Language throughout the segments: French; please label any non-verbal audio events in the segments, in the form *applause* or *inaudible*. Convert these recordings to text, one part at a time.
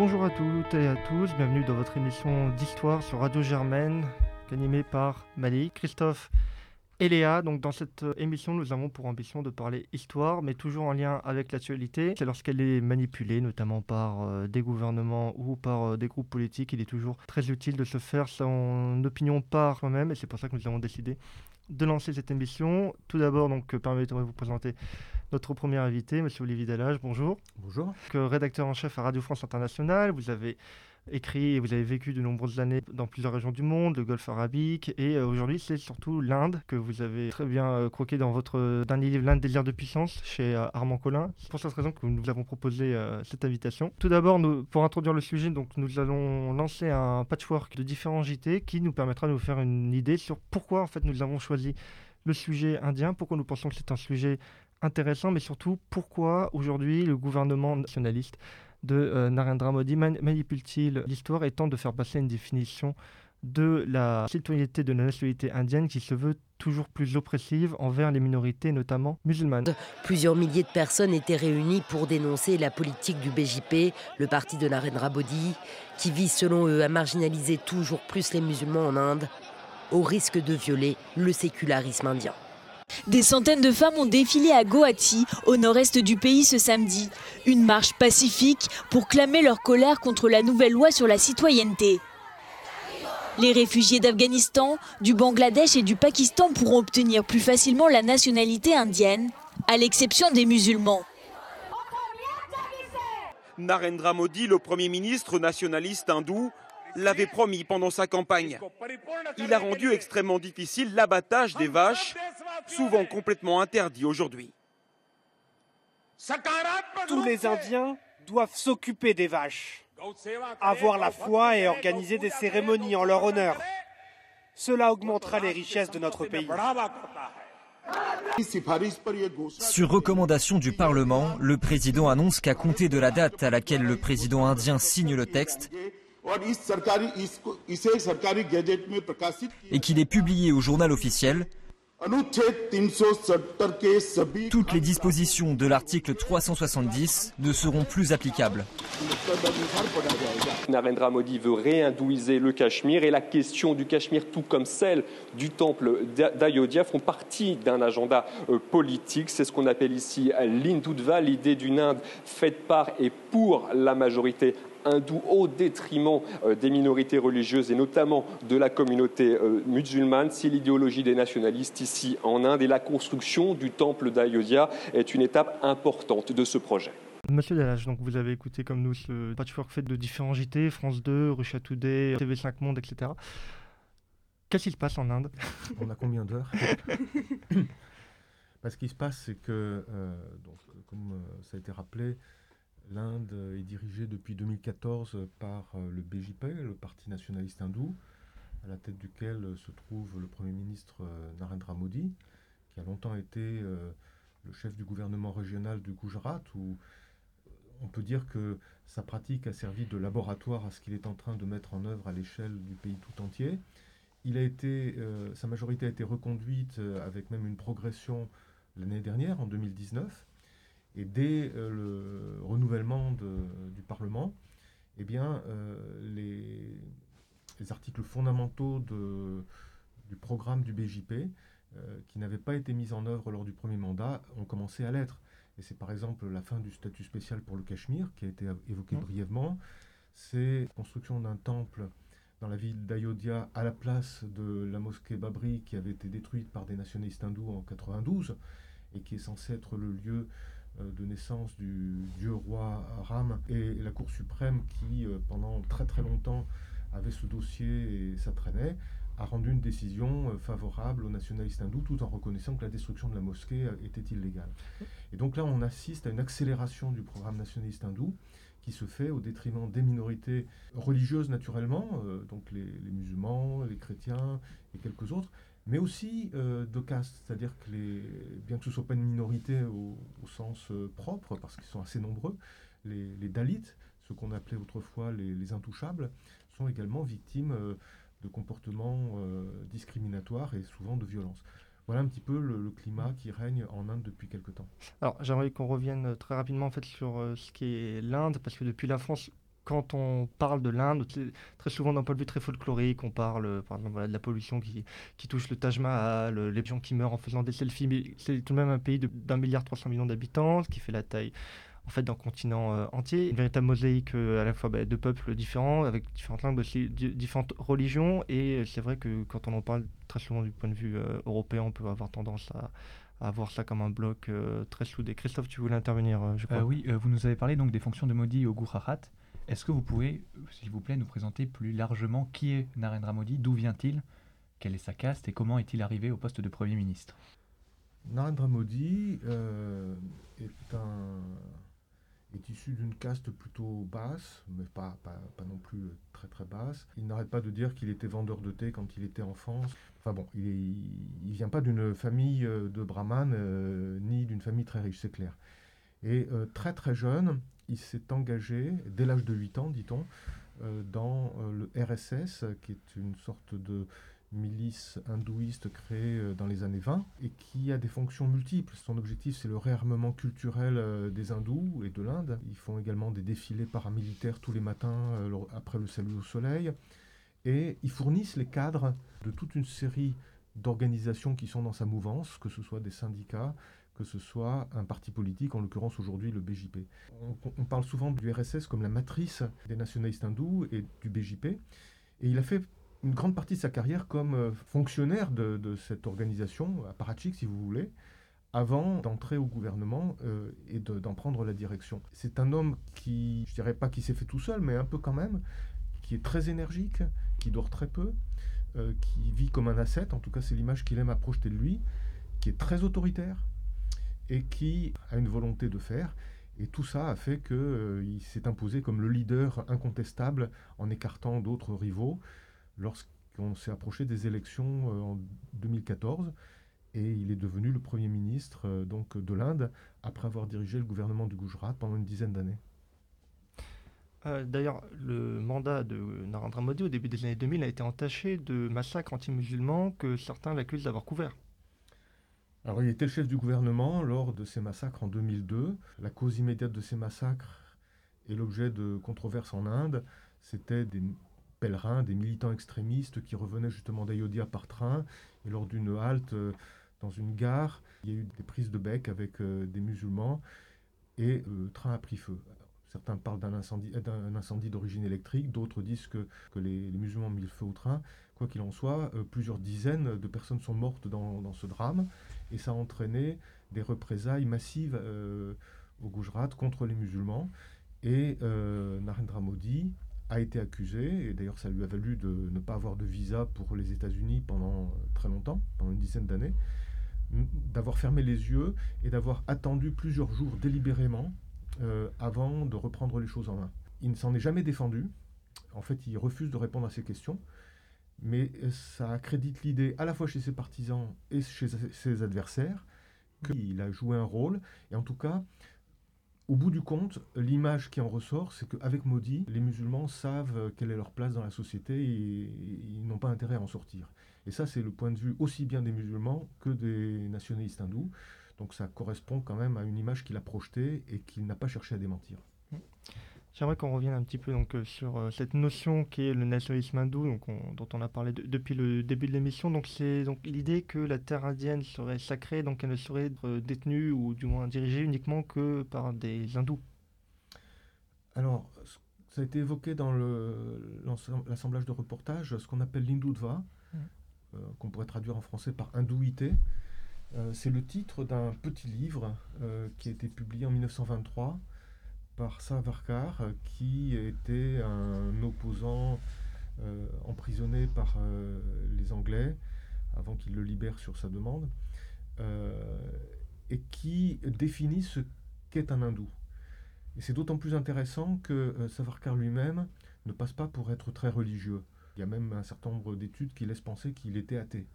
Bonjour à toutes et à tous, bienvenue dans votre émission d'histoire sur Radio Germaine, animée par Malik, Christophe et Léa. Donc dans cette euh, émission, nous avons pour ambition de parler histoire, mais toujours en lien avec l'actualité. C'est lorsqu'elle est manipulée, notamment par euh, des gouvernements ou par euh, des groupes politiques, il est toujours très utile de se faire son opinion par soi-même, et c'est pour ça que nous avons décidé de lancer cette émission. Tout d'abord, donc, permettez-moi de vous présenter notre premier invité, M. Olivier Dallage. Bonjour. Bonjour. rédacteur en chef à Radio France Internationale, vous avez écrit et vous avez vécu de nombreuses années dans plusieurs régions du monde, le Golfe arabique, et euh, aujourd'hui c'est surtout l'Inde que vous avez très bien euh, croqué dans votre dernier livre, L'Inde désir de puissance, chez euh, Armand Collin. C'est pour cette raison que nous vous avons proposé cette invitation. Tout d'abord, pour introduire le sujet, donc, nous allons lancer un patchwork de différents JT qui nous permettra de vous faire une idée sur pourquoi en fait nous avons choisi le sujet indien, pourquoi nous pensons que c'est un sujet intéressant, mais surtout pourquoi aujourd'hui le gouvernement nationaliste de euh, Narendra Modi manipule-t-il l'histoire et tente de faire passer une définition de la citoyenneté de la nationalité indienne qui se veut toujours plus oppressive envers les minorités, notamment musulmanes? Plusieurs milliers de personnes étaient réunies pour dénoncer la politique du BJP, le parti de Narendra Modi, qui vise selon eux à marginaliser toujours plus les musulmans en Inde, au risque de violer le sécularisme indien. Des centaines de femmes ont défilé à Guwahati, au nord-est du pays ce samedi. Une marche pacifique pour clamer leur colère contre la nouvelle loi sur la citoyenneté. Les réfugiés d'Afghanistan, du Bangladesh et du Pakistan pourront obtenir plus facilement la nationalité indienne, à l'exception des musulmans. Narendra Modi, le Premier ministre nationaliste hindou, l'avait promis pendant sa campagne. Il a rendu extrêmement difficile l'abattage des vaches, souvent complètement interdit aujourd'hui. Tous les Indiens doivent s'occuper des vaches, avoir la foi et organiser des cérémonies en leur honneur. Cela augmentera les richesses de notre pays. Sur recommandation du Parlement, le président annonce qu'à compter de la date à laquelle le président indien signe le texte, et qu'il est publié au journal officiel, toutes les dispositions de l'article 370 ne seront plus applicables. Narendra Modi veut réhindouiser le Cachemire et la question du Cachemire, tout comme celle du temple d'Ayodhya, font partie d'un agenda euh, politique. C'est ce qu'on appelle ici l'Indudva, l'idée d'une Inde faite par et pour la majorité hindou au détriment euh, des minorités religieuses et notamment de la communauté euh, musulmane. C'est l'idéologie des nationalistes ici en Inde et la construction du temple d'Ayodhya est une étape importante de ce projet. Monsieur Delage, donc vous avez écouté comme nous ce patchwork fait de différents JT, France 2, Russia Today, TV5 Monde, etc. Qu'est-ce qui se passe en Inde? On a combien d'heures? *laughs* Ce qui se passe, c'est que, euh, donc, comme ça a été rappelé, L'Inde est dirigée depuis 2014 par euh, le BJP, le Parti nationaliste hindou, à la tête duquel se trouve le Premier ministre euh, Narendra Modi, qui a longtemps été euh, le chef du gouvernement régional du Gujarat, où on peut dire que sa pratique a servi de laboratoire à ce qu'il est en train de mettre en œuvre à l'échelle du pays tout entier. Il a été, sa majorité a été reconduite avec même une progression l'année dernière, en 2019. Et dès euh, le renouvellement du Parlement, eh bien, euh, les, articles fondamentaux du programme du BJP, euh, qui n'avaient pas été mis en œuvre lors du premier mandat, ont commencé à l'être. Et c'est par exemple la fin du statut spécial pour le Cachemire, qui a été évoqué mmh. brièvement. C'est la construction d'un temple dans la ville d'Ayodhya à la place de la mosquée Babri qui avait été détruite par des nationalistes hindous en 92 et qui est censé être le lieu de naissance du dieu roi Ram et la Cour suprême qui, euh, pendant très très longtemps, avait ce dossier et ça a rendu une décision euh, favorable aux nationalistes hindous tout en reconnaissant que la destruction de la mosquée était illégale. Et donc là, on assiste à une accélération du programme nationaliste hindou qui se fait au détriment des minorités religieuses naturellement, donc les, musulmans, les chrétiens et quelques autres, mais aussi euh, de caste, c'est-à-dire que les, bien que ce ne soit pas une minorité au, sens propre, parce qu'ils sont assez nombreux, les, Dalits, ce qu'on appelait autrefois les, intouchables, sont également victimes de comportements discriminatoires et souvent de violences. Voilà un petit peu le, climat qui règne en Inde depuis quelque temps. Alors j'aimerais qu'on revienne très rapidement en fait sur ce qui est l'Inde, parce que depuis la France, quand on parle de l'Inde, très souvent d'un point de vue très folklorique, on parle par exemple, de la pollution qui, qui, touche le Taj Mahal, les gens qui meurent en faisant des selfies, mais c'est tout de même un pays d'un milliard 300 millions d'habitants, ce qui fait la taille en fait d'un continent euh, entier, une véritable mosaïque euh, à la fois bah, de peuples différents, avec différentes langues, aussi différentes religions, et c'est vrai que quand on en parle très souvent du point de vue euh, européen, on peut avoir tendance à, à voir ça comme un bloc très soudé. Christophe, tu voulais intervenir, je crois. oui, vous nous avez parlé donc des fonctions de Modi au Gujarat. Est-ce que vous pouvez, s'il vous plaît, nous présenter plus largement qui est Narendra Modi, d'où vient-il, quelle est sa caste et comment est-il arrivé au poste de Premier ministre? Narendra Modi euh, est, issu d'une caste plutôt basse, mais pas, non plus très très basse. Il n'arrête pas de dire qu'il était vendeur de thé quand il était enfant. Enfin bon, il ne vient pas d'une famille euh, de brahmanes, euh, ni d'une famille très riche, c'est clair. Et très très jeune, il s'est engagé, dès l'âge de 8 ans, dit-on, euh, dans euh, le RSS, qui est une sorte de milice hindouiste créée euh, dans les années 20 et qui a des fonctions multiples. Son objectif, c'est le réarmement culturel des hindous et de l'Inde. Ils font également des défilés paramilitaires tous les matins après le salut au soleil. Et ils fournissent les cadres de toute une série d'organisations qui sont dans sa mouvance, que ce soit des syndicats, que ce soit un parti politique, en l'occurrence aujourd'hui le BJP. On, parle souvent du RSS comme la matrice des nationalistes hindous et du BJP, et il a fait une grande partie de sa carrière comme euh, fonctionnaire de, cette organisation, apparatchik si vous voulez, avant d'entrer au gouvernement euh, et d'en prendre la direction. C'est un homme qui, je dirais pas qui s'est fait tout seul, mais un peu quand même, qui est très énergique, qui dort très peu, euh, qui vit comme un ascète, en tout cas c'est l'image qu'il aime à projeter de lui, qui est très autoritaire, et qui a une volonté de faire. Et tout ça a fait qu'il euh, s'est imposé comme le leader incontestable en écartant d'autres rivaux lorsqu'on s'est approché des élections euh, en 2014. Et il est devenu le Premier ministre euh, donc, de l'Inde après avoir dirigé le gouvernement du Gujarat pendant une dizaine d'années. D'ailleurs, le mandat de Narendra Modi au début des années 2000 a été entaché de massacres anti-musulmans que certains l'accusent d'avoir couverts. Alors, il était le chef du gouvernement lors de ces massacres en 2002. La cause immédiate de ces massacres et l'objet de controverses en Inde, c'était des pèlerins, des militants extrémistes qui revenaient justement d'Ayodhya par train. Et lors d'une halte euh, dans une gare, il y a eu des prises de bec avec euh, des musulmans et le train a pris feu. Certains parlent d'un incendie, d'un incendie d'origine électrique, d'autres disent que, les, musulmans ont mis le feu au train. Quoi qu'il en soit, euh, plusieurs dizaines de personnes sont mortes dans, ce drame et ça a entraîné des représailles massives euh, au Gujarat contre les musulmans. Et euh, Narendra Modi a été accusé, et d'ailleurs ça lui a valu de ne pas avoir de visa pour les États-Unis pendant très longtemps, pendant une dizaine d'années, d'avoir fermé les yeux et d'avoir attendu plusieurs jours délibérément euh, avant de reprendre les choses en main. Il ne s'en est jamais défendu. En fait, il refuse de répondre à ces questions. Mais ça accrédite l'idée, à la fois chez ses partisans et chez ses adversaires, qu'il a joué un rôle. Et en tout cas, au bout du compte, l'image qui en ressort, c'est qu'avec Modi, les musulmans savent quelle est leur place dans la société et ils n'ont pas intérêt à en sortir. Et ça, c'est le point de vue aussi bien des musulmans que des nationalistes hindous. Donc ça correspond quand même à une image qu'il a projetée et qu'il n'a pas cherché à démentir. J'aimerais qu'on revienne un petit peu donc, euh, sur euh, cette notion qui est le nationalisme hindou, donc dont on a parlé depuis le début de l'émission. Donc c'est donc l'idée que la terre indienne serait sacrée, donc elle ne serait être détenue ou du moins dirigée uniquement que par des hindous. Alors, ça a été évoqué dans l'assemblage de reportage, ce qu'on appelle l'hindutva, mmh. euh, qu'on pourrait traduire en français par hindouité. Euh, c'est le titre d'un petit livre euh, qui a été publié en 1923 par Savarkar, qui était un opposant euh, emprisonné par les Anglais avant qu'ils le libèrent sur sa demande, et qui définit ce qu'est un hindou. Et c'est d'autant plus intéressant que Savarkar lui-même ne passe pas pour être très religieux. Il y a même un certain nombre d'études qui laissent penser qu'il était athée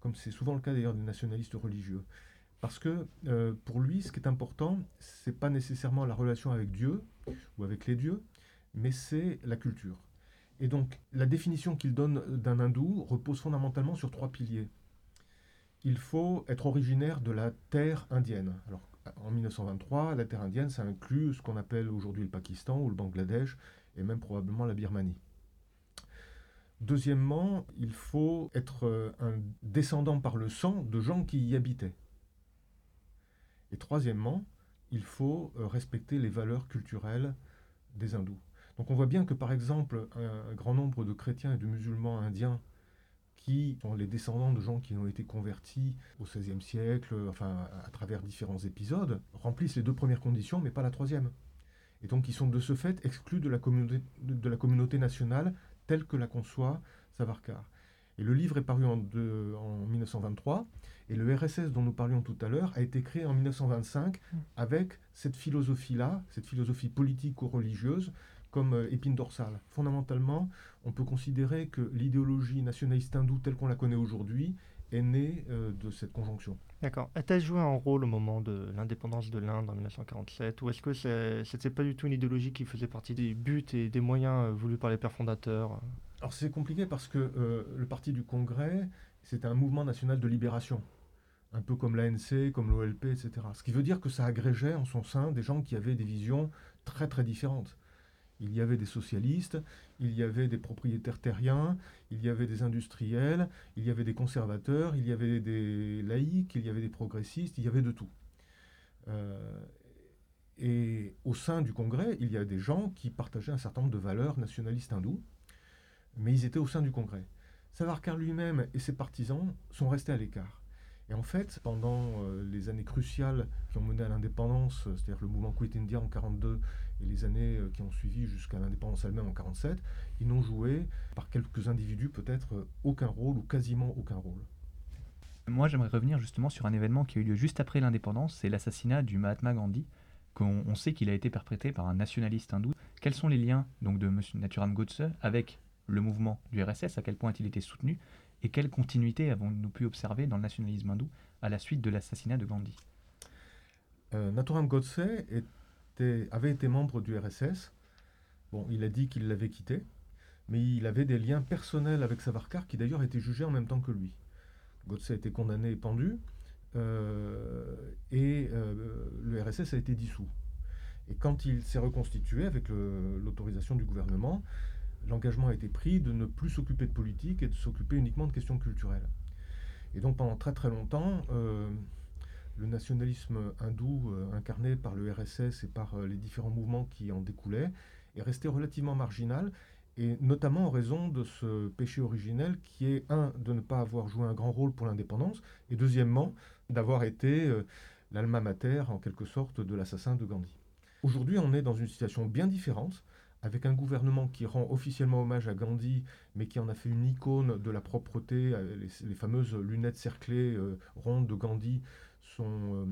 comme c'est souvent le cas d'ailleurs des nationalistes religieux. Parce que euh, pour lui, ce qui est important, c'est pas nécessairement la relation avec Dieu ou avec les dieux, mais c'est la culture. Et donc, la définition qu'il donne d'un hindou repose fondamentalement sur trois piliers. Il faut être originaire de la terre indienne. Alors, en 1923, la terre indienne, ça inclut ce qu'on appelle aujourd'hui le Pakistan ou le Bangladesh, et même probablement la Birmanie. Deuxièmement, il faut être euh, un descendant par le sang de gens qui y habitaient. Et troisièmement, il faut euh, respecter les valeurs culturelles des hindous. Donc on voit bien que par exemple un, grand nombre de chrétiens et de musulmans indiens qui sont les descendants de gens qui ont été convertis au XVIe siècle, enfin à, travers différents épisodes, remplissent les deux premières conditions, mais pas la troisième. Et donc ils sont de ce fait exclus de la communauté, de la communauté nationale telle que la conçoit Savarkar. Et le livre est paru en, en, 1923, et le RSS dont nous parlions tout à l'heure a été créé en 1925 mm. avec cette philosophie-là, cette philosophie politique ou religieuse, comme euh, épine dorsale. Fondamentalement, on peut considérer que l'idéologie nationaliste hindoue telle qu'on la connaît aujourd'hui est née euh, de cette conjonction. D'accord. A-t-elle joué un rôle au moment de l'indépendance de l'Inde en 1947 Ou est-ce que ce n'était pas du tout une idéologie qui faisait partie des buts et des moyens euh, voulus par les pères fondateurs? Alors c'est compliqué parce que le Parti du Congrès, c'était un mouvement national de libération un peu comme l'ANC, comme l'OLP, etc. Ce qui veut dire que ça agrégeait en son sein des gens qui avaient des visions très très différentes. Il y avait des socialistes, il y avait des propriétaires terriens, il y avait des industriels, il y avait des conservateurs, il y avait des laïcs, il y avait des progressistes, il y avait de tout. Euh, et au sein du Congrès, il y a des gens qui partageaient un certain nombre de valeurs nationalistes hindoues, mais ils étaient au sein du Congrès. Savarkar lui-même et ses partisans sont restés à l'écart. Et en fait, pendant euh, les années cruciales qui ont mené à l'indépendance, c'est-à-dire le mouvement Quit India en 42 et les années euh, qui ont suivi jusqu'à l'indépendance elle-même en 47, ils n'ont joué, par quelques individus peut-être, aucun rôle ou quasiment aucun rôle. Moi, j'aimerais revenir justement sur un événement qui a eu lieu juste après l'indépendance, c'est l'assassinat du Mahatma Gandhi, qu'on sait qu'il a été perpétré par un nationaliste hindou. Quels sont les liens donc de M. Nathuram Godse avec le mouvement du RSS À quel point a-t-il été soutenu? Et quelle continuité avons-nous pu observer dans le nationalisme hindou à la suite de l'assassinat de Gandhi? Euh, Naturam Godse avait été membre du RSS. Bon, il a dit qu'il l'avait quitté, mais il avait des liens personnels avec Savarkar, qui d'ailleurs était jugé en même temps que lui. Godse a été condamné et pendu, euh, et euh, le RSS a été dissous. Et quand il s'est reconstitué avec l'autorisation du gouvernement, l'engagement a été pris de ne plus s'occuper de politique et de s'occuper uniquement de questions culturelles. Et donc pendant très très longtemps, euh, le nationalisme hindou euh, incarné par le RSS et par euh, les différents mouvements qui en découlaient est resté relativement marginal, et notamment en raison de ce péché originel qui est, un, de ne pas avoir joué un grand rôle pour l'indépendance, et deuxièmement, d'avoir été l'alma mater, en quelque sorte, de l'assassin de Gandhi. Aujourd'hui, on est dans une situation bien différente avec un gouvernement qui rend officiellement hommage à Gandhi, mais qui en a fait une icône de la propreté. Euh, les, fameuses lunettes cerclées euh, rondes de Gandhi sont, euh,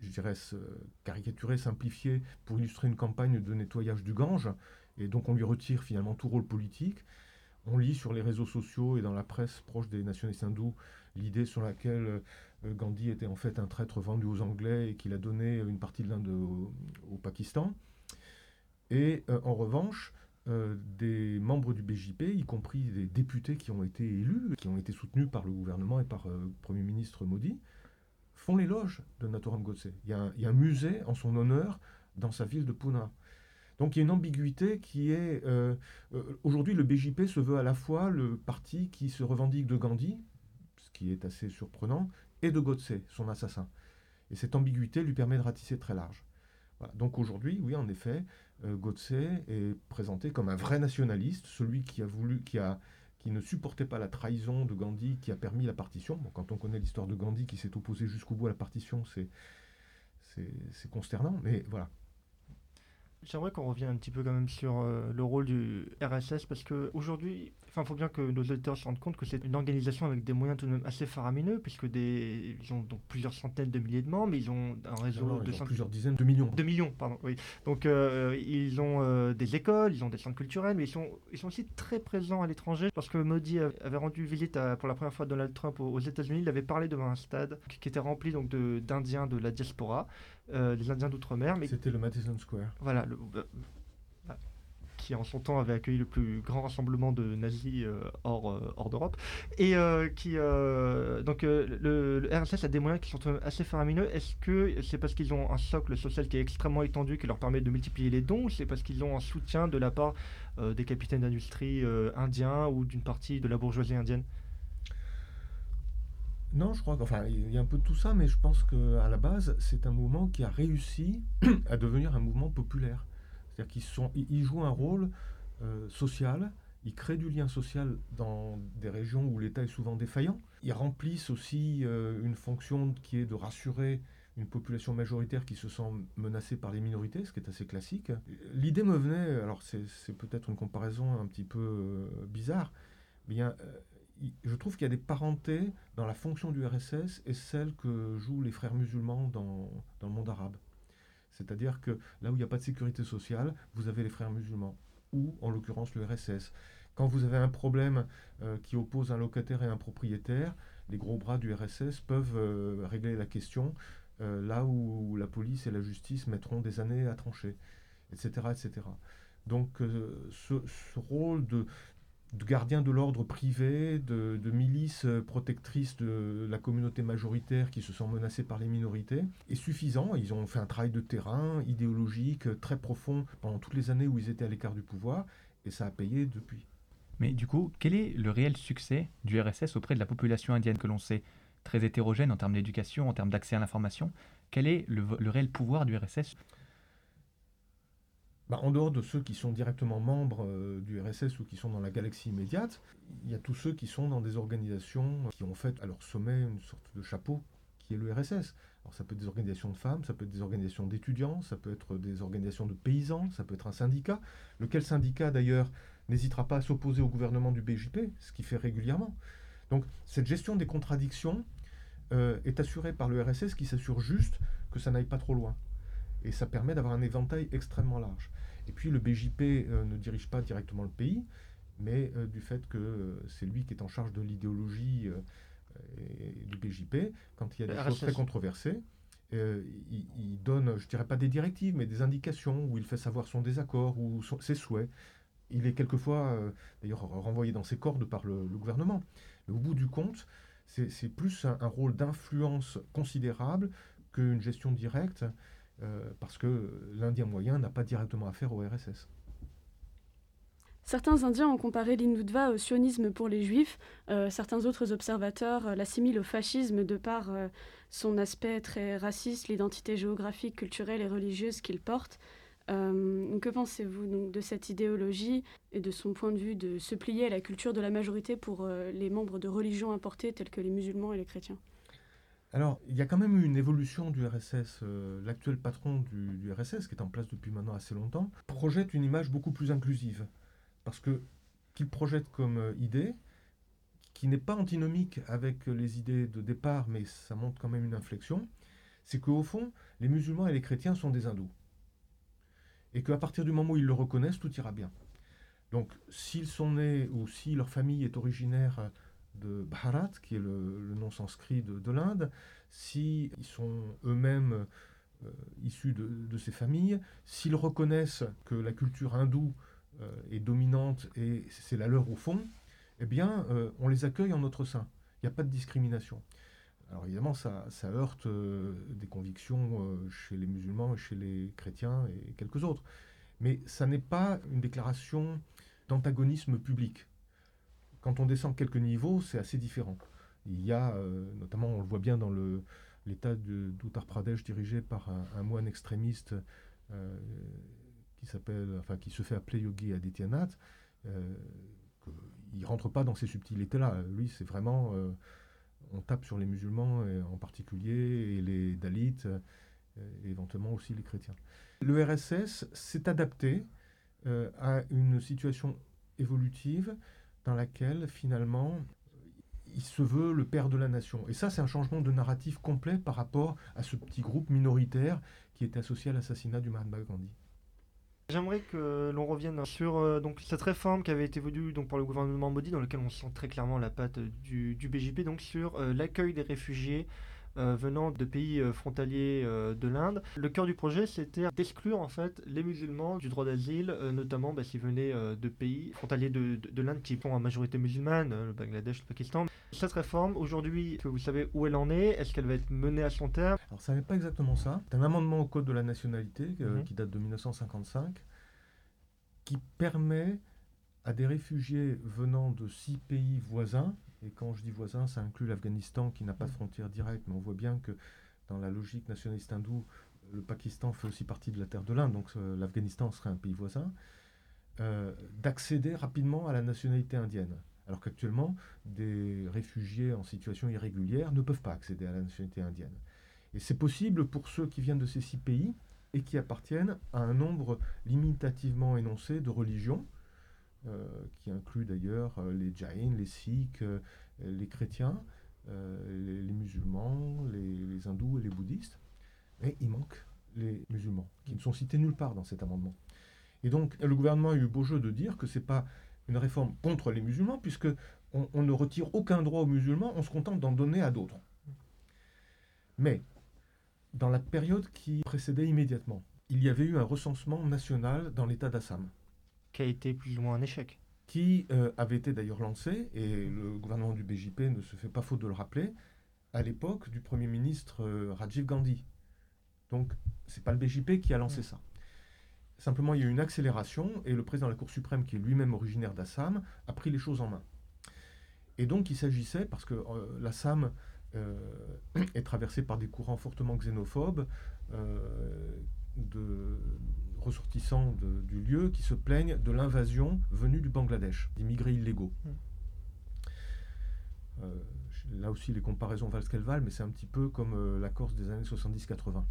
je dirais, caricaturées, simplifiées pour illustrer une campagne de nettoyage du Gange. Et donc on lui retire finalement tout rôle politique. On lit sur les réseaux sociaux et dans la presse proche des nationalistes hindous l'idée sur laquelle Gandhi était en fait un traître vendu aux Anglais et qu'il a donné une partie de l'Inde au Pakistan. Et euh, en revanche, euh, des membres du BJP, y compris des députés qui ont été élus, qui ont été soutenus par le gouvernement et par le euh, Premier ministre Modi, font l'éloge de Naturam Godse. Il, y, a un, musée en son honneur dans sa ville de Pune. Donc il y a une ambiguïté qui est... Aujourd'hui, le BJP se veut à la fois le parti qui se revendique de Gandhi, ce qui est assez surprenant, et de Godse, son assassin. Et cette ambiguïté lui permet de ratisser très large. Donc aujourd'hui, oui, en effet, euh, Godse est présenté comme un vrai nationaliste, celui qui a voulu, qui a qui ne supportait pas la trahison de Gandhi, qui a permis la partition. quand on connaît l'histoire de Gandhi qui s'est opposé jusqu'au bout à la partition, c'est consternant, mais voilà. J'aimerais qu'on revienne un petit peu quand même sur euh, le rôle du RSS parce qu'aujourd'hui, il faut bien que nos auditeurs se rendent compte que c'est une organisation avec des moyens tout de même assez faramineux puisque des, ils ont donc plusieurs centaines de milliers de membres, ils ont un réseau de plusieurs dizaines de millions. De millions, pardon. Oui. Donc euh, ils ont euh, des écoles, ils ont des centres culturels, mais ils sont, ils sont aussi très présents à l'étranger. Lorsque Modi avait rendu visite pour la première fois à Donald Trump aux, États-Unis, il avait parlé devant un stade qui était rempli donc d'Indiens de, la diaspora, des Indiens d'outre-mer. Mais... C'était le Madison Square. Voilà, euh, qui en son temps avait accueilli le plus grand rassemblement de nazis euh, hors, euh, hors d'Europe, et qui donc le, RSS a des moyens qui sont assez faramineux. Est-ce que c'est parce qu'ils ont un socle social qui est extrêmement étendu qui leur permet de multiplier les dons, ou c'est parce qu'ils ont un soutien de la part des capitaines d'industrie indiens ou d'une partie de la bourgeoisie indienne? Non, je crois qu'enfin, il y a un peu de tout ça, mais je pense qu'à la base, c'est un mouvement qui a réussi *clears throat* à devenir un mouvement populaire. C'est-à-dire qu'ils ils jouent un rôle euh, social, ils créent du lien social dans des régions où l'État est souvent défaillant. Ils remplissent aussi euh, une fonction qui est de rassurer une population majoritaire qui se sent menacée par les minorités, ce qui est assez classique. L'idée me venait, alors c'est peut-être une comparaison un petit peu euh, bizarre, bien je trouve qu'il y a des parentés dans la fonction du RSS et celle que jouent les frères musulmans dans, le monde arabe. C'est-à-dire que là où il n'y a pas de sécurité sociale, vous avez les frères musulmans, ou en l'occurrence le RSS. Quand vous avez un problème euh, qui oppose un locataire et un propriétaire, les gros bras du RSS peuvent euh, régler la question euh, là où la police et la justice mettront des années à trancher, etc. etc. Donc ce, rôle de, de gardiens de l'ordre privé, de, milices protectrices de la communauté majoritaire qui se sent menacée par les minorités, est suffisant. Ils ont fait un travail de terrain idéologique très profond pendant toutes les années où ils étaient à l'écart du pouvoir, et ça a payé depuis. Mais du coup, quel est le réel succès du RSS auprès de la population indienne que l'on sait très hétérogène en termes d'éducation, en termes d'accès à l'information? Quel est le réel pouvoir du RSS bah, en dehors de ceux qui sont directement membres euh, du RSS ou qui sont dans la galaxie immédiate, il y a tous ceux qui sont dans des organisations qui ont fait à leur sommet une sorte de chapeau qui est le RSS. Alors ça peut être des organisations de femmes, ça peut être des organisations d'étudiants, ça peut être des organisations de paysans, ça peut être un syndicat. Lequel syndicat d'ailleurs n'hésitera pas à s'opposer au gouvernement du BJP, ce qu'il fait régulièrement. Donc cette gestion des contradictions euh, est assurée par le RSS qui s'assure juste que ça n'aille pas trop loin. Et ça permet d'avoir un éventail extrêmement large. Et puis le BJP euh, ne dirige pas directement le pays, mais euh, du fait que euh, c'est lui qui est en charge de l'idéologie du BJP, quand il y a des choses très controversées, il, donne, je dirais pas des directives, mais des indications où il fait savoir son désaccord ou ses souhaits. Il est quelquefois, d'ailleurs, renvoyé dans ses cordes par le, gouvernement. Mais au bout du compte, c'est plus un rôle d'influence considérable qu'une gestion directe. Euh, parce que l'Indien moyen n'a pas directement affaire au RSS. Certains Indiens ont comparé l'Hindutva au sionisme pour les Juifs. Euh, certains autres observateurs euh, l'assimilent au fascisme de par son aspect très raciste, l'identité géographique, culturelle et religieuse qu'il porte. que pensez-vous de cette idéologie et de son point de vue de se plier à la culture de la majorité pour les membres de religions importées telles que les musulmans et les chrétiens? Alors, il y a quand même eu une évolution du RSS. Euh, l'actuel patron du, RSS, qui est en place depuis maintenant assez longtemps, projette une image beaucoup plus inclusive. Parce que qu'il projette comme euh, idée, qui n'est pas antinomique avec les idées de départ, mais ça montre quand même une inflexion, c'est qu'au fond, les musulmans et les chrétiens sont des hindous. Et qu'à partir du moment où ils le reconnaissent, tout ira bien. Donc, s'ils sont nés ou si leur famille est originaire de Bharat, qui est le, nom sanskrit de, l'Inde, s'ils sont eux-mêmes euh, issus de, ces familles, s'ils reconnaissent que la culture hindoue euh, est dominante et c'est la leur au fond, eh bien, euh, on les accueille en notre sein. Il n'y a pas de discrimination. Alors évidemment, ça, ça heurte des convictions chez les musulmans, chez les chrétiens et quelques autres. Mais ça n'est pas une déclaration d'antagonisme public. Quand on descend quelques niveaux, c'est assez différent. Il y a, euh, notamment, on le voit bien dans l'état d'Uttar Pradesh dirigé par un, moine extrémiste euh, qui s'appelle, enfin, qui se fait appeler Yogi Adityanath. Euh, il rentre pas dans ces subtilités-là. Lui, c'est vraiment, on tape sur les musulmans en particulier et les Dalits et éventuellement aussi les chrétiens. Le RSS s'est adapté à une situation évolutive dans laquelle finalement il se veut le père de la nation. Et ça, c'est un changement de narratif complet par rapport à ce petit groupe minoritaire qui était associé à l'assassinat du Mahatma Gandhi. J'aimerais que l'on revienne sur euh, donc, cette réforme qui avait été voulue donc, par le gouvernement Modi, dans lequel on sent très clairement la patte du, du BJP, donc sur euh, l'accueil des réfugiés euh, venant de pays euh, frontaliers euh, de l'Inde. Le cœur du projet, c'était d'exclure en fait les musulmans du droit d'asile, notamment bah, s'ils venaient de pays frontaliers de, de, l'Inde qui sont en majorité musulmane, le Bangladesh, le Pakistan. Cette réforme, aujourd'hui, vous savez où elle en est? Est-ce qu'elle va être menée à son terme? Alors ça n'est pas exactement ça. C'est un amendement au Code de la nationalité mhm. qui date de 1955 qui permet à des réfugiés venant de six pays voisins, et quand je dis voisins, ça inclut l'Afghanistan qui n'a pas de frontière directe, mais on voit bien que dans la logique nationaliste hindoue, le Pakistan fait aussi partie de la terre de l'Inde, donc euh, l'Afghanistan serait un pays voisin, euh, d'accéder rapidement à la nationalité indienne. Alors qu'actuellement, des réfugiés en situation irrégulière ne peuvent pas accéder à la nationalité indienne. Et c'est possible pour ceux qui viennent de ces six pays et qui appartiennent à un nombre limitativement énoncé de religions, qui inclut d'ailleurs euh, les Jains, les Sikhs, euh, les chrétiens, les, musulmans, les, hindous et les bouddhistes. Mais il manque les musulmans, qui ne sont cités nulle part dans cet amendement. Et donc, le gouvernement a eu beau jeu de dire que ce n'est pas une réforme contre les musulmans, puisque on, ne retire aucun droit aux musulmans, on se contente d'en donner à d'autres. Mais, dans la période qui précédait immédiatement, il y avait eu un recensement national dans l'État d'Assam qui a été plus ou moins un échec. Qui euh, avait été d'ailleurs lancé, et le gouvernement du BJP ne se fait pas faute de le rappeler, à l'époque du Premier ministre euh, Rajiv Gandhi. Donc, c'est pas le BJP qui a lancé ça. Simplement, il y a eu une accélération, et le président de la Cour suprême, qui est lui-même originaire d'Assam, a pris les choses en main. Et donc, il s'agissait, parce que euh, l'Assam *coughs* est traversé par des courants fortement xénophobes, de, ressortissants du lieu qui se plaignent de l'invasion venue du Bangladesh, d'immigrés illégaux. Hmm. Euh, là aussi, les comparaisons valent ce qu'elles valent, mais c'est un petit peu comme euh, la Corse des années 70-80.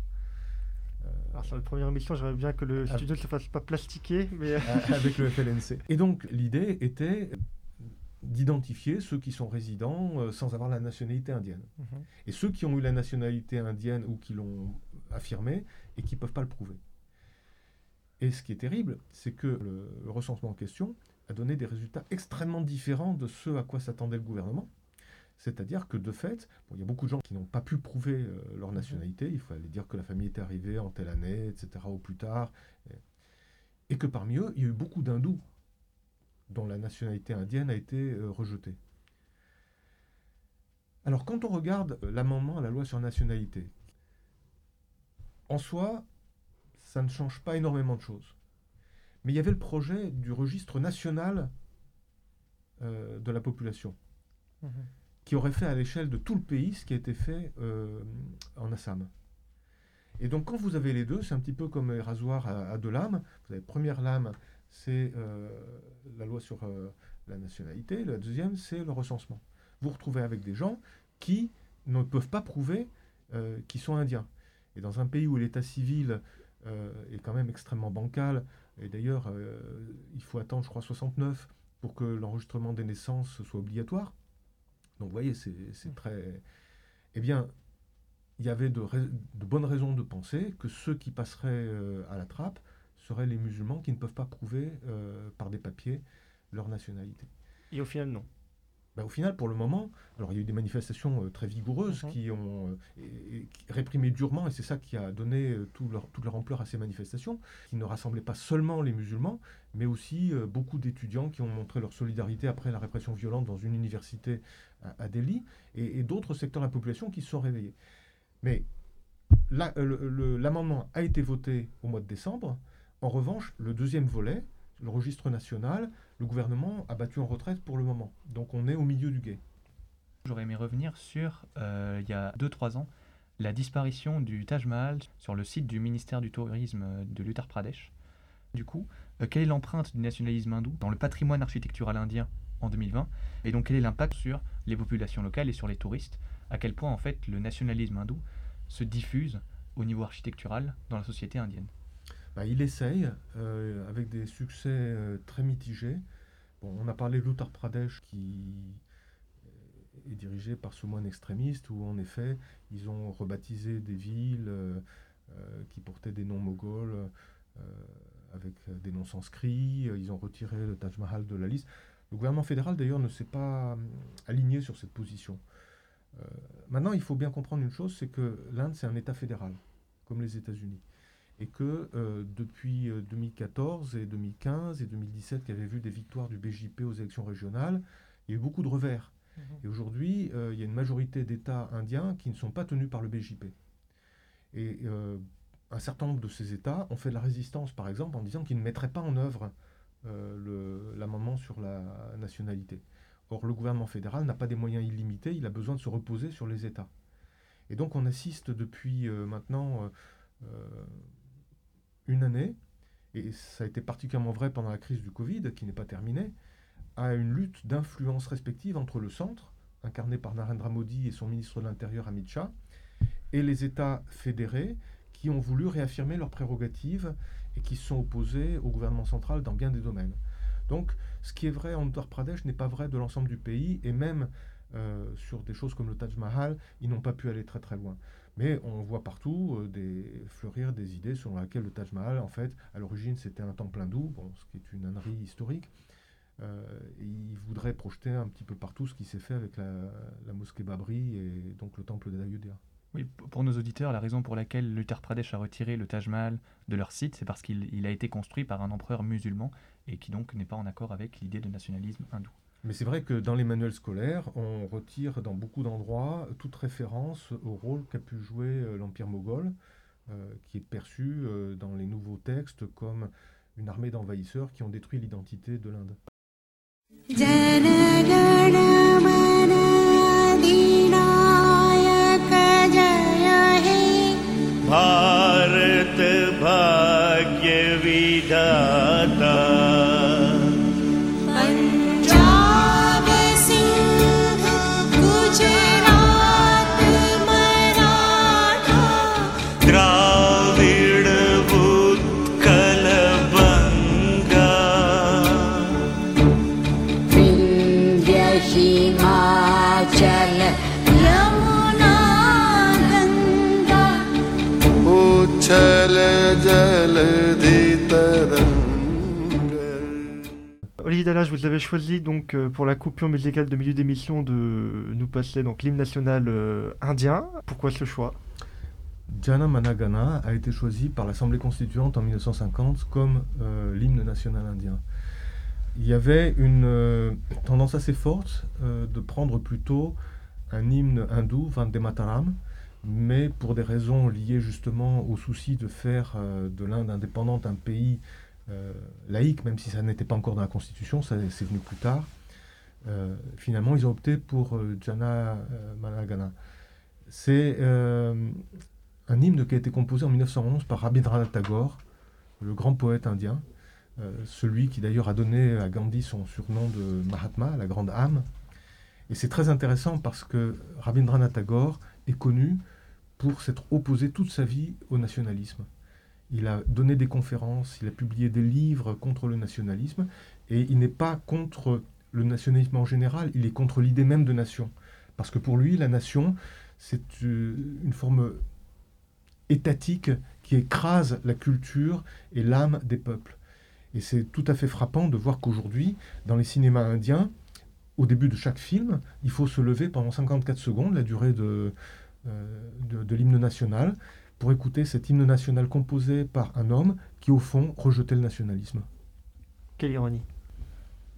Euh, Alors sur la première émission, j'aimerais bien que le studio ne se fasse pas plastiquer, mais... avec le FLNC. Et donc l'idée était d'identifier ceux qui sont résidents sans avoir la nationalité indienne. Mhm. Et ceux qui ont eu la nationalité indienne ou qui l'ont affirmé et qui ne peuvent pas le prouver. Et ce qui est terrible, c'est que le, recensement en question a donné des résultats extrêmement différents de ceux à quoi s'attendait le gouvernement. C'est-à-dire que de fait, il y a beaucoup de gens qui n'ont pas pu prouver euh, leur nationalité. Il fallait dire que la famille était arrivée en telle année, etc., ou plus tard. Et, que parmi eux, il y a eu beaucoup d'hindous dont la nationalité indienne a été euh, rejetée. Alors quand on regarde euh, l'amendement à la loi sur nationalité, en soi, ça ne change pas énormément de choses. Mais il y avait le projet du registre national euh, de la population, mhm. qui aurait fait à l'échelle de tout le pays ce qui a été fait euh, en Assam. Et donc quand vous avez les deux, c'est un petit peu comme un rasoir à, deux lames. Vous avez première lame, c'est euh, la loi sur la nationalité, la deuxième, c'est le recensement. Vous vous retrouvez avec des gens qui ne peuvent pas prouver qu'ils sont indiens. Et dans un pays où l'état civil est quand même extrêmement bancal. Et d'ailleurs, euh, il faut attendre, je crois, 69 pour que l'enregistrement des naissances soit obligatoire. Donc vous voyez, c'est très... Eh bien, il y avait de, bonnes raisons de penser que ceux qui passeraient euh, à la trappe seraient les musulmans qui ne peuvent pas prouver par des papiers leur nationalité. Et au final, non. Bah, au final, pour le moment, alors il y a eu des manifestations euh, très vigoureuses mhm. qui ont euh, réprimé durement, et c'est ça qui a donné euh, tout leur, toute leur ampleur à ces manifestations, qui ne rassemblaient pas seulement les musulmans, mais aussi beaucoup d'étudiants qui ont montré leur solidarité après la répression violente dans une université à, Delhi, et, d'autres secteurs de la population qui se sont réveillés. Mais l'amendement a été voté au mois de décembre. En revanche, le deuxième volet, le registre national, le gouvernement a battu en retraite pour le moment. Donc on est au milieu du guet. J'aurais aimé revenir sur, euh, il y a 2-3 ans, la disparition du Taj Mahal sur le site du ministère du Tourisme de l'Uttar Pradesh. Du coup, euh, quelle est l'empreinte du nationalisme hindou dans le patrimoine architectural indien en 2020 Et donc quel est l'impact sur les populations locales et sur les touristes? À quel point en fait le nationalisme hindou se diffuse au niveau architectural dans la société indienne? Bah, Il essaye, avec des succès très mitigés. On a parlé de l'Uttar Pradesh qui est dirigé par ce moine extrémiste où en effet ils ont rebaptisé des villes qui portaient des noms moghols avec des noms sanscrits, ils ont retiré le Taj Mahal de la liste. Le gouvernement fédéral, d'ailleurs, ne s'est pas euh, aligné sur cette position. Euh, maintenant, il faut bien comprendre une chose, c'est que l'Inde, c'est un État fédéral, comme les États-Unis. Et que euh, depuis 2014 et 2015 et 2017, qui avaient vu des victoires du BJP aux élections régionales, il y a eu beaucoup de revers. Mhm. Et aujourd'hui, il y a une majorité d'États indiens qui ne sont pas tenus par le BJP. Et un certain nombre de ces États ont fait de la résistance, par exemple, en disant qu'ils ne mettraient pas en œuvre euh, l'amendement sur la nationalité. Or, le gouvernement fédéral n'a pas des moyens illimités, il a besoin de se reposer sur les États. Et donc, on assiste depuis euh, maintenant euh, une année, et ça a été particulièrement vrai pendant la crise du Covid, qui n'est pas terminée, à une lutte d'influence respective entre le centre, incarné par Narendra Modi et son ministre de l'Intérieur Amit Shah, et les États fédérés qui ont voulu réaffirmer leurs prérogatives et qui sont opposés au gouvernement central dans bien des domaines. Donc, ce qui est vrai en Uttar Pradesh n'est pas vrai de l'ensemble du pays, et même euh, sur des choses comme le Taj Mahal, ils n'ont pas pu aller très très loin. Mais on voit partout euh, fleurir des idées selon lesquelles le Taj Mahal, en fait, à l'origine, c'était un temple hindou, bon, ce qui est une ânerie historique. Euh, et ils voudraient projeter un petit peu partout ce qui s'est fait avec la, mosquée Babri et donc le temple d'Ayodhya. Oui, pour nos auditeurs, la raison pour laquelle l'Uttar Pradesh a retiré le Taj Mahal de leur site, c'est parce qu'il a été construit par un empereur musulman et qui donc n'est pas en accord avec l'idée de nationalisme hindou. Mais c'est vrai que dans les manuels scolaires, on retire dans beaucoup d'endroits toute référence au rôle qu'a pu jouer euh, l'Empire moghol, euh, qui est perçu euh, dans les nouveaux textes comme une armée d'envahisseurs qui ont détruit l'identité de l'Inde. Bharat Bhagya Vous avez choisi donc euh, pour la coupure musicale de milieu d'émission de nous passer donc l'hymne national euh, indien. Pourquoi ce choix? Jana Managana a été choisi par l'Assemblée constituante en 1950 comme euh, l'hymne national indien. Il y avait une tendance assez forte de prendre plutôt un hymne hindou, Vande Mataram, mais pour des raisons liées justement au souci de faire euh, de l'Inde indépendante un pays euh, laïque, même si ça n'était pas encore dans la Constitution, ça c'est venu plus tard. Euh, finalement, ils ont opté pour Jana Managana. C'est un hymne qui a été composé en 1911 par Rabindranath Tagore, le grand poète indien, celui qui d'ailleurs a donné à Gandhi son surnom de Mahatma, la grande âme. Et c'est très intéressant parce que Rabindranath Tagore est connu pour s'être opposé toute sa vie au nationalisme. Il a donné des conférences, il a publié des livres contre le nationalisme, et il n'est pas contre le nationalisme en général, il est contre l'idée même de nation. Parce que pour lui, la nation, c'est euh, une forme étatique qui écrase la culture et l'âme des peuples. Et c'est tout à fait frappant de voir qu'aujourd'hui, dans les cinémas indiens, au début de chaque film, il faut se lever pendant 54 secondes, la durée de, euh, de, l'hymne national pour écouter cet hymne national composé par un homme qui, au fond, rejetait le nationalisme. Quelle ironie.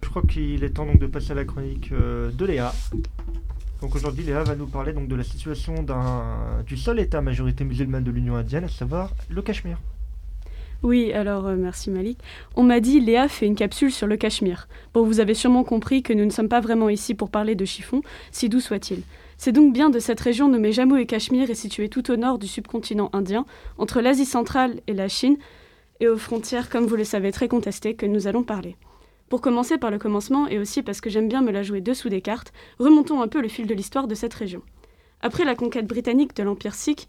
Je crois qu'il est temps donc de passer à la chronique euh, de Léa. Donc aujourd'hui, Léa va nous parler donc de la situation du seul État majorité musulmane de l'Union indienne, à savoir le Cachemire. Oui, alors euh, merci Malik. On m'a dit Léa fait une capsule sur le Cachemire. Bon, vous avez sûrement compris que nous ne sommes pas vraiment ici pour parler de chiffon, si doux soit-il. C'est donc bien de cette région nommée Jammu et Cachemire et située tout au nord du subcontinent indien, entre l'Asie centrale et la Chine, et aux frontières, comme vous le savez, très contestées, que nous allons parler. Pour commencer par le commencement, et aussi parce que j'aime bien me la jouer dessous des cartes, remontons un peu le fil de l'histoire de cette région. Après la conquête britannique de l'Empire sikh,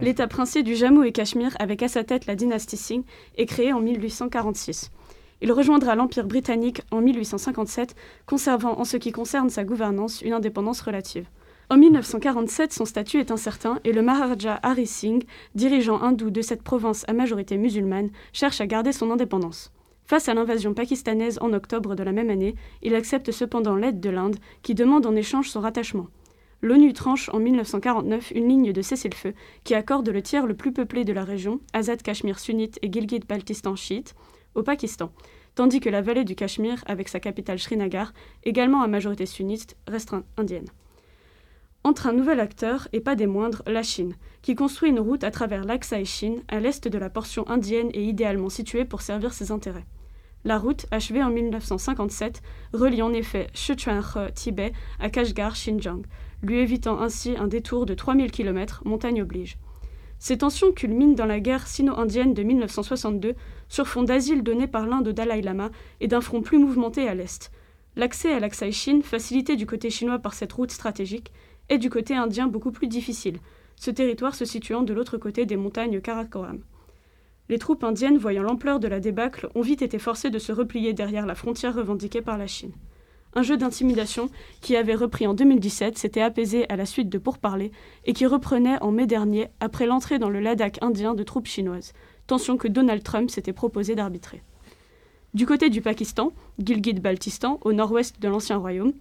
L'État princier du Jammu et Cachemire, avec à sa tête la dynastie Singh, est créé en 1846. Il rejoindra l'Empire britannique en 1857, conservant en ce qui concerne sa gouvernance une indépendance relative. En 1947, son statut est incertain et le Maharaja Hari Singh, dirigeant hindou de cette province à majorité musulmane, cherche à garder son indépendance. Face à l'invasion pakistanaise en octobre de la même année, il accepte cependant l'aide de l'Inde, qui demande en échange son rattachement. L'ONU tranche en 1949 une ligne de cessez-le-feu qui accorde le tiers le plus peuplé de la région, Azad Cachemire sunnite et Gilgit-Baltistan chiite, au Pakistan, tandis que la vallée du Cachemire, avec sa capitale Srinagar, également à majorité sunnite, reste indienne. Entre un nouvel acteur, et pas des moindres, la Chine, qui construit une route à travers l'Aksai Chine, à l'est de la portion indienne et idéalement située pour servir ses intérêts. La route, achevée en 1957, relie en effet Sichuan-he, Tibet, à Kashgar, Xinjiang, lui évitant ainsi un détour de 3000 km, montagne oblige. Ces tensions culminent dans la guerre sino-indienne de 1962 sur fond d'asile donné par l'Inde au Dalai Lama et d'un front plus mouvementé à l'est. L'accès à l'Aksai Chine, facilité du côté chinois par cette route stratégique, est du côté indien beaucoup plus difficile, ce territoire se situant de l'autre côté des montagnes Karakoram. Les troupes indiennes, voyant l'ampleur de la débâcle, ont vite été forcées de se replier derrière la frontière revendiquée par la Chine. Un jeu d'intimidation qui avait repris en 2017 s'était apaisé à la suite de pourparlers et qui reprenait en mai dernier après l'entrée dans le Ladakh indien de troupes chinoises, tension que Donald Trump s'était proposé d'arbitrer. Du côté du Pakistan, Gilgit-Baltistan, au nord-ouest de l'ancien royaume,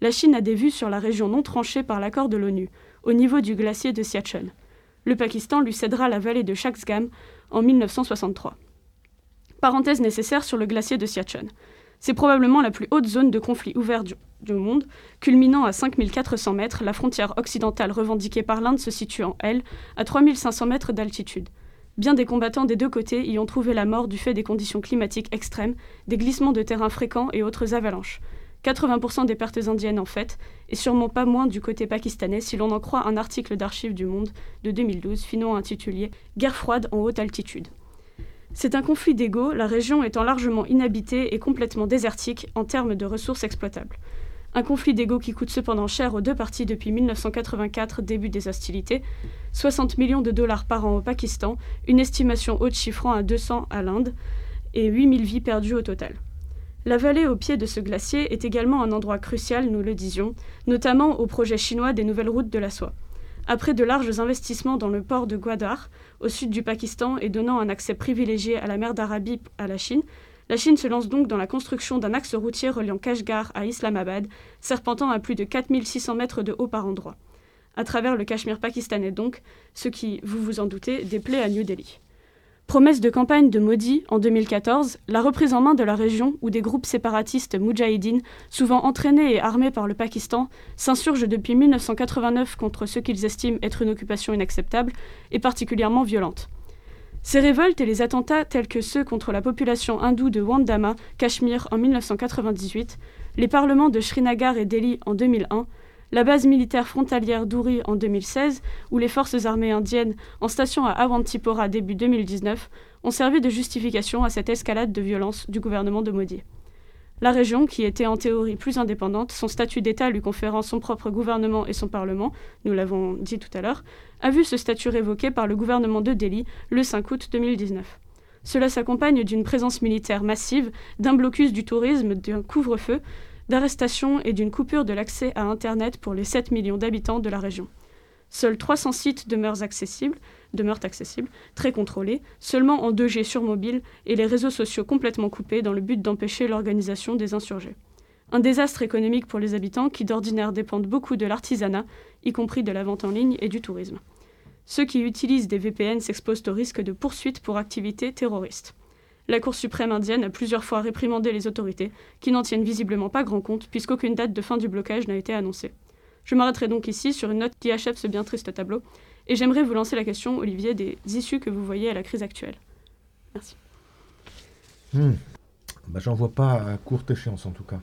la Chine a des vues sur la région non tranchée par l'accord de l'ONU, au niveau du glacier de Siachen. Le Pakistan lui cédera la vallée de Shaksgam en 1963. Parenthèse nécessaire sur le glacier de Siachen. C'est probablement la plus haute zone de conflit ouvert du, du monde, culminant à 5400 mètres, la frontière occidentale revendiquée par l'Inde se situant, elle, à 3500 mètres d'altitude. Bien des combattants des deux côtés y ont trouvé la mort du fait des conditions climatiques extrêmes, des glissements de terrain fréquents et autres avalanches. 80% des pertes indiennes en fait, et sûrement pas moins du côté pakistanais si l'on en croit un article d'archives du Monde de 2012, finement intitulé Guerre froide en haute altitude. C'est un conflit d'ego, la région étant largement inhabitée et complètement désertique en termes de ressources exploitables. Un conflit d'ego qui coûte cependant cher aux deux parties depuis 1984, début des hostilités, 60 millions de dollars par an au Pakistan, une estimation haute chiffrant à 200 à l'Inde, et 8000 vies perdues au total. La vallée au pied de ce glacier est également un endroit crucial, nous le disions, notamment au projet chinois des nouvelles routes de la soie. Après de larges investissements dans le port de Gwadar, au sud du Pakistan et donnant un accès privilégié à la mer d'Arabie à la Chine, la Chine se lance donc dans la construction d'un axe routier reliant Kashgar à Islamabad, serpentant à plus de 4600 mètres de haut par endroit. À travers le Cachemire pakistanais donc, ce qui, vous vous en doutez, déplaît à New Delhi. Promesse de campagne de Modi en 2014, la reprise en main de la région où des groupes séparatistes moudjahidines, souvent entraînés et armés par le Pakistan, s'insurgent depuis 1989 contre ce qu'ils estiment être une occupation inacceptable et particulièrement violente. Ces révoltes et les attentats tels que ceux contre la population hindoue de Wandama, Cachemire en 1998, les parlements de Srinagar et Delhi en 2001, la base militaire frontalière d'Uri en 2016, ou les forces armées indiennes en station à Awantipora début 2019, ont servi de justification à cette escalade de violence du gouvernement de Modi. La région, qui était en théorie plus indépendante, son statut d'État lui conférant son propre gouvernement et son Parlement, nous l'avons dit tout à l'heure, a vu ce statut révoqué par le gouvernement de Delhi le 5 août 2019. Cela s'accompagne d'une présence militaire massive, d'un blocus du tourisme, d'un couvre-feu, d'arrestations et d'une coupure de l'accès à Internet pour les 7 millions d'habitants de la région. Seuls 300 sites demeurent accessibles, très contrôlés, seulement en 2G sur mobile et les réseaux sociaux complètement coupés dans le but d'empêcher l'organisation des insurgés. Un désastre économique pour les habitants qui d'ordinaire dépendent beaucoup de l'artisanat, y compris de la vente en ligne et du tourisme. Ceux qui utilisent des VPN s'exposent au risque de poursuites pour activités terroristes. La Cour suprême indienne a plusieurs fois réprimandé les autorités, qui n'en tiennent visiblement pas grand compte, puisqu'aucune date de fin du blocage n'a été annoncée. Je m'arrêterai donc ici sur une note qui achève ce bien triste tableau, et j'aimerais vous lancer la question, Olivier, des issues que vous voyez à la crise actuelle. Merci. Hmm. Bah, J'en vois pas à courte échéance en tout cas.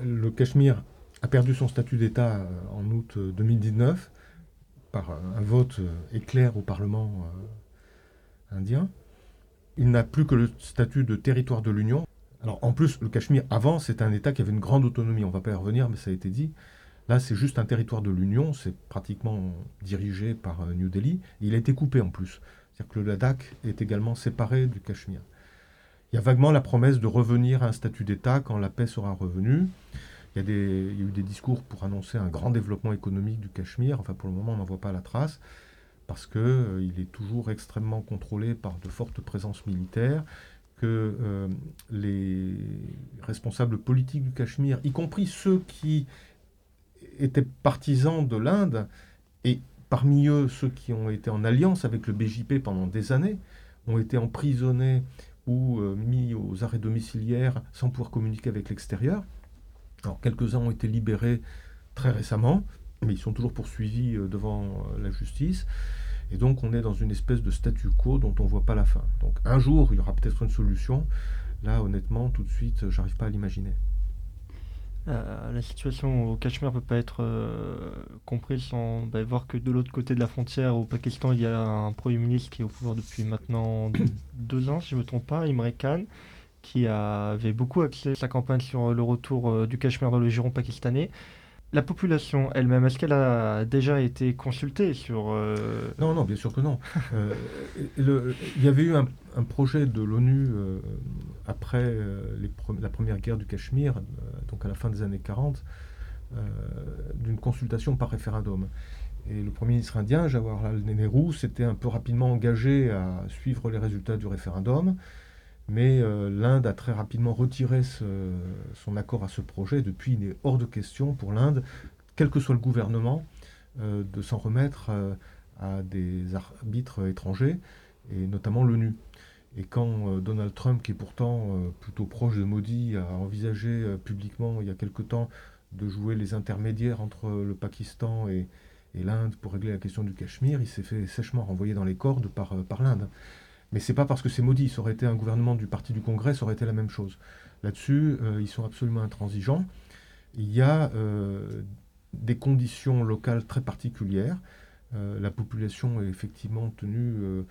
Le Cachemire a perdu son statut d'État euh, en août euh, 2019 par euh, un vote euh, éclair au Parlement euh, indien. Il n'a plus que le statut de territoire de l'Union. Alors en plus, le Cachemire, avant, c'était un État qui avait une grande autonomie. On ne va pas y revenir, mais ça a été dit. Là, c'est juste un territoire de l'Union, c'est pratiquement dirigé par euh, New Delhi. Il a été coupé en plus. C'est-à-dire que le Ladakh est également séparé du Cachemire. Il y a vaguement la promesse de revenir à un statut d'État quand la paix sera revenue. Il y, a il y a eu des discours pour annoncer un grand développement économique du Cachemire. Enfin, pour le moment, on n'en voit pas la trace parce qu'il euh, est toujours extrêmement contrôlé par de fortes présences militaires, que euh, les responsables politiques du Cachemire, y compris ceux qui étaient partisans de l'Inde, et parmi eux ceux qui ont été en alliance avec le BJP pendant des années, ont été emprisonnés ou euh, mis aux arrêts domiciliaires sans pouvoir communiquer avec l'extérieur. Alors quelques-uns ont été libérés très récemment, mais ils sont toujours poursuivis euh, devant euh, la justice. Et donc on est dans une espèce de statu quo dont on ne voit pas la fin. Donc un jour, il y aura peut-être une solution. Là, honnêtement, tout de suite, euh, j'arrive pas à l'imaginer. La situation au Cachemire peut pas être comprise sans bah, voir que de l'autre côté de la frontière, au Pakistan, il y a un Premier ministre qui est au pouvoir depuis maintenant *coughs* deux ans, si je ne me trompe pas, Imran Khan, qui avait beaucoup axé sa campagne sur le retour du Cachemire dans le giron pakistanais. La population elle-même, est-ce qu'elle a déjà été consultée sur... euh, Non, non, bien sûr que non. *laughs* Euh, il y avait eu un, un projet de l'ONU euh, après les pre- la première guerre du Cachemire, donc à la fin des années 40, euh, d'une consultation par référendum. Et le Premier ministre indien, Jawaharlal Nehru, s'était un peu rapidement engagé à suivre les résultats du référendum, mais euh, l'Inde a très rapidement retiré son accord à ce projet. Depuis, il est hors de question pour l'Inde, quel que soit le gouvernement, euh, de s'en remettre euh, à des arbitres étrangers, et notamment l'ONU. Et quand Donald Trump, qui est pourtant plutôt proche de Modi, a envisagé publiquement il y a quelque temps de jouer les intermédiaires entre le Pakistan et, l'Inde pour régler la question du Cachemire, il s'est fait sèchement renvoyer dans les cordes par, par l'Inde. Mais c'est pas parce que c'est Modi, ça aurait été un gouvernement du Parti du Congrès, ça aurait été la même chose. Là-dessus, euh, ils sont absolument intransigeants. Il y a euh, des conditions locales très particulières. Euh, la population est effectivement tenue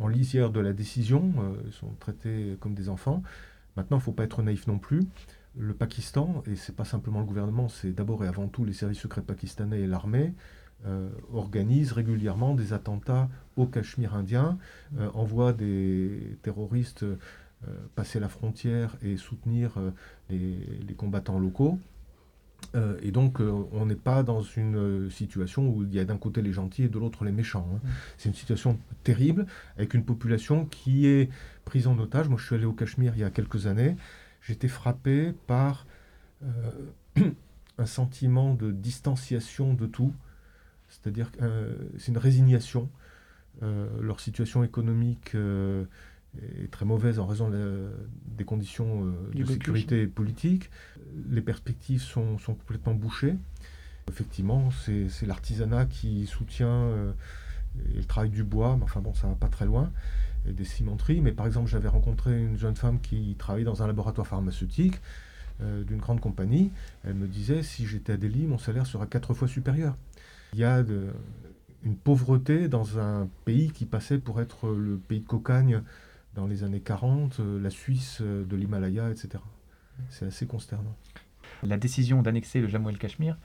en lisière de la décision. ils sont traités comme des enfants. Maintenant, il ne faut pas être naïf non plus. Le Pakistan, et c'est pas simplement le gouvernement, c'est d'abord et avant tout les services secrets pakistanais et l'armée, euh, organisent régulièrement des attentats au Cachemire indien, euh, envoient des terroristes euh, passer la frontière et soutenir les, les combattants locaux. Euh, et donc, euh, on n'est pas dans une euh, situation où il y a d'un côté les gentils et de l'autre les méchants. hein. C'est une situation terrible, avec une population qui est prise en otage. Moi, je suis allé au Cachemire il y a quelques années. J'étais frappé par *clears throat* un sentiment de distanciation de tout. C'est-à-dire que euh, c'est une résignation. Euh, leur situation économique euh, est très mauvaise en raison de la- des conditions de sécurité politique. Les perspectives sont, sont complètement bouchées. Effectivement, c'est l'artisanat qui soutient et le travail du bois, mais enfin bon, ça va pas très loin, et des cimenteries. Mais par exemple, j'avais rencontré une jeune femme qui travaillait dans un laboratoire pharmaceutique d'une grande compagnie. Elle me disait, si j'étais à Delhi, mon salaire sera quatre fois supérieur. Il y a une pauvreté dans un pays qui passait pour être le pays de cocagne dans les années 40, euh, la Suisse euh, de l'Himalaya, etc. C'est assez consternant. La décision d'annexer le Jammu et le Cachemire,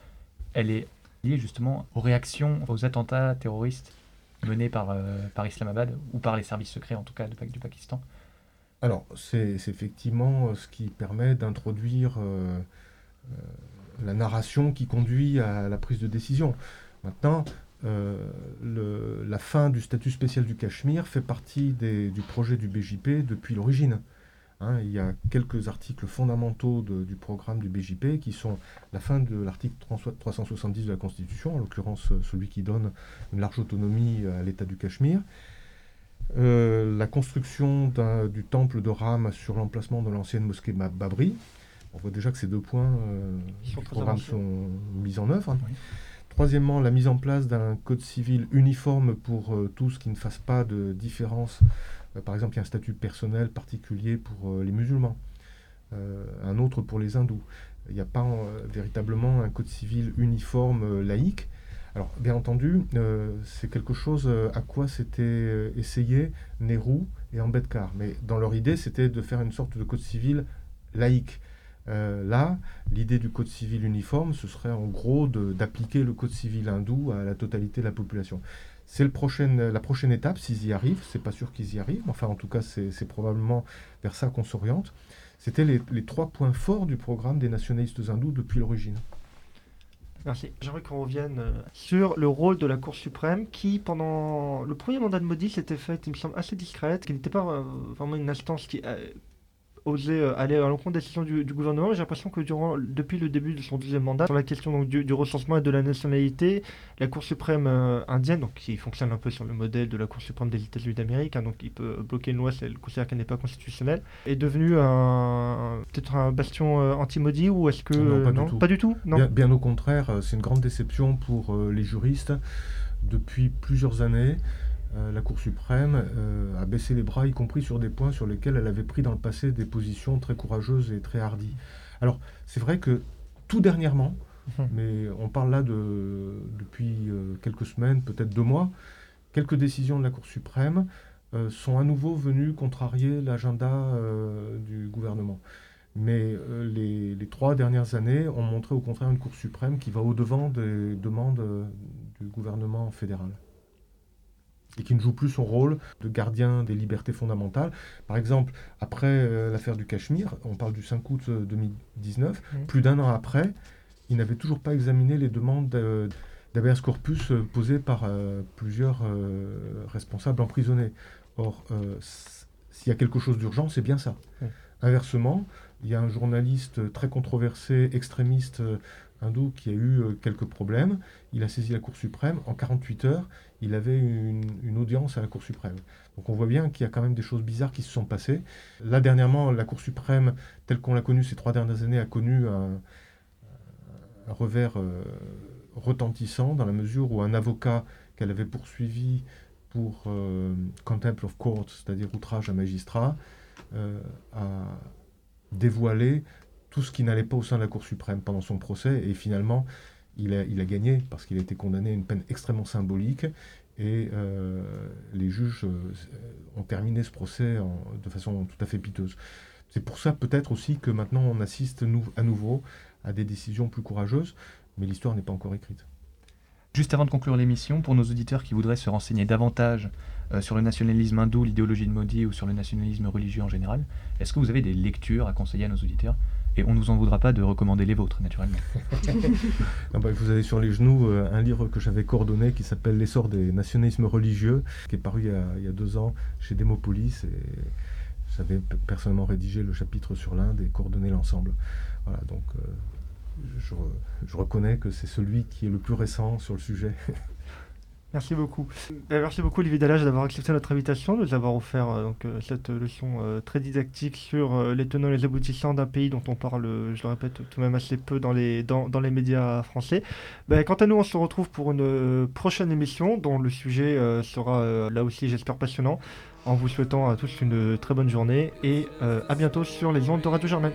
elle est liée justement aux réactions aux attentats terroristes menés par, euh, Islamabad, ou par les services secrets en tout cas du Pakistan. Alors, c'est effectivement euh, ce qui permet d'introduire euh, euh, la narration qui conduit à la prise de décision. Maintenant, la fin du statut spécial du Cachemire fait partie du projet du BJP depuis l'origine. Hein, il y a quelques articles fondamentaux du programme du BJP qui sont la fin de l'article 300 370 de la Constitution, en l'occurrence celui qui donne une large autonomie à l'État du Cachemire. Euh, la construction du temple de Ram sur l'emplacement de l'ancienne mosquée Babri. On voit déjà que ces deux points euh, du programme avancés. sont mis en œuvre. Oui. Troisièmement, la mise en place d'un code civil uniforme pour euh, tous qui ne fassent pas de différence. Euh, par exemple, il y a un statut personnel particulier pour les musulmans, un autre pour les hindous. Il n'y a pas véritablement un code civil uniforme laïque. Alors, bien entendu, euh, c'est quelque chose euh, à quoi s'était euh, essayé Nehru et Ambedkar. Mais dans leur idée, c'était de faire une sorte de code civil laïque, là, l'idée du code civil uniforme, ce serait en gros d'appliquer le code civil hindou à la totalité de la population. C'est la prochaine étape, s'ils y arrivent. C'est pas sûr qu'ils y arrivent. Enfin, en tout cas, c'est c'est probablement vers ça qu'on s'oriente. C'était les, les trois points forts du programme des nationalistes hindous depuis l'origine. Merci. J'aimerais qu'on revienne euh, sur le rôle de la Cour suprême qui, pendant le premier mandat de Modi, s'était faite, il me semble, assez discrète, qui n'était pas euh, vraiment une instance qui osait euh, aller à l'encontre des décisions du, du gouvernement. J'ai l'impression que durant, depuis le début de son deuxième mandat, sur la question donc, du, du recensement et de la nationalité, la Cour suprême euh, indienne, donc, qui fonctionne un peu sur le modèle de la Cour suprême des États-Unis d'Amérique, hein, donc il peut bloquer une loi si elle considère qu'elle n'est pas constitutionnelle, est devenue un, peut-être un bastion euh, anti-Modi ou est-ce que... Non, pas du tout. Pas du tout Non? Bien, bien au contraire, c'est une grande déception pour les juristes. Depuis plusieurs années, euh, la Cour suprême euh, a baissé les bras, y compris sur des points sur lesquels elle avait pris dans le passé des positions très courageuses et très hardies. Alors, c'est vrai que tout dernièrement, Mhm. mais on parle là de, depuis euh, quelques semaines, peut-être deux mois, quelques décisions de la Cour suprême sont à nouveau venues contrarier l'agenda du gouvernement. Mais les, les trois dernières années ont montré au contraire une Cour suprême qui va au-devant des demandes du gouvernement fédéral et qui ne joue plus son rôle de gardien des libertés fondamentales. Par exemple, après euh, l'affaire du Cachemire, on parle du 5 août euh, 2019, Mhm. plus d'un an après, il n'avait toujours pas examiné les demandes de- d'habeas corpus euh, posées par euh, plusieurs euh, responsables emprisonnés. Or, euh, s'il y a quelque chose d'urgent, c'est bien ça. Inversement, il y a un journaliste très controversé, extrémiste euh, hindou, qui a eu euh, quelques problèmes. Il a saisi la Cour suprême. En 48 heures, il avait une, audience à la Cour suprême. Donc on voit bien qu'il y a quand même des choses bizarres qui se sont passées. Là, dernièrement, la Cour suprême, telle qu'on l'a connue ces trois dernières années, a connu un, un revers euh, retentissant dans la mesure où un avocat qu'elle avait poursuivi pour euh, contempt of court, c'est-à-dire outrage à magistrat, euh, a dévoilé tout ce qui n'allait pas au sein de la Cour suprême pendant son procès et finalement il a, gagné parce qu'il a été condamné à une peine extrêmement symbolique et euh, les juges euh, ont terminé ce procès de façon tout à fait piteuse. C'est pour ça peut-être aussi que maintenant on assiste à nouveau à des décisions plus courageuses, mais l'histoire n'est pas encore écrite. Juste avant de conclure l'émission, pour nos auditeurs qui voudraient se renseigner davantage euh, sur le nationalisme hindou, l'idéologie de Modi ou sur le nationalisme religieux en général, est-ce que vous avez des lectures à conseiller à nos auditeurs? Et on ne nous en voudra pas de recommander les vôtres, naturellement. *laughs* Ah bah, vous avez sur les genoux euh, un livre que j'avais coordonné qui s'appelle L'essor des nationalismes religieux, qui est paru il y a, deux ans chez Démopolis. Et j'avais personnellement rédigé le chapitre sur l'Inde et coordonné l'ensemble. Voilà, donc euh, je reconnais que c'est celui qui est le plus récent sur le sujet. *laughs* Merci beaucoup. Euh, merci beaucoup Olivier Dallage d'avoir accepté notre invitation, de nous avoir offert euh, donc, euh, cette leçon très didactique sur les tenants et les aboutissants d'un pays dont on parle, je le répète, tout de même assez peu dans les, dans, dans les médias français. Ben, quant à nous, on se retrouve pour une prochaine émission dont le sujet sera là aussi, j'espère, passionnant, en vous souhaitant à tous une très bonne journée et à bientôt sur les ondes de Radio Germaine.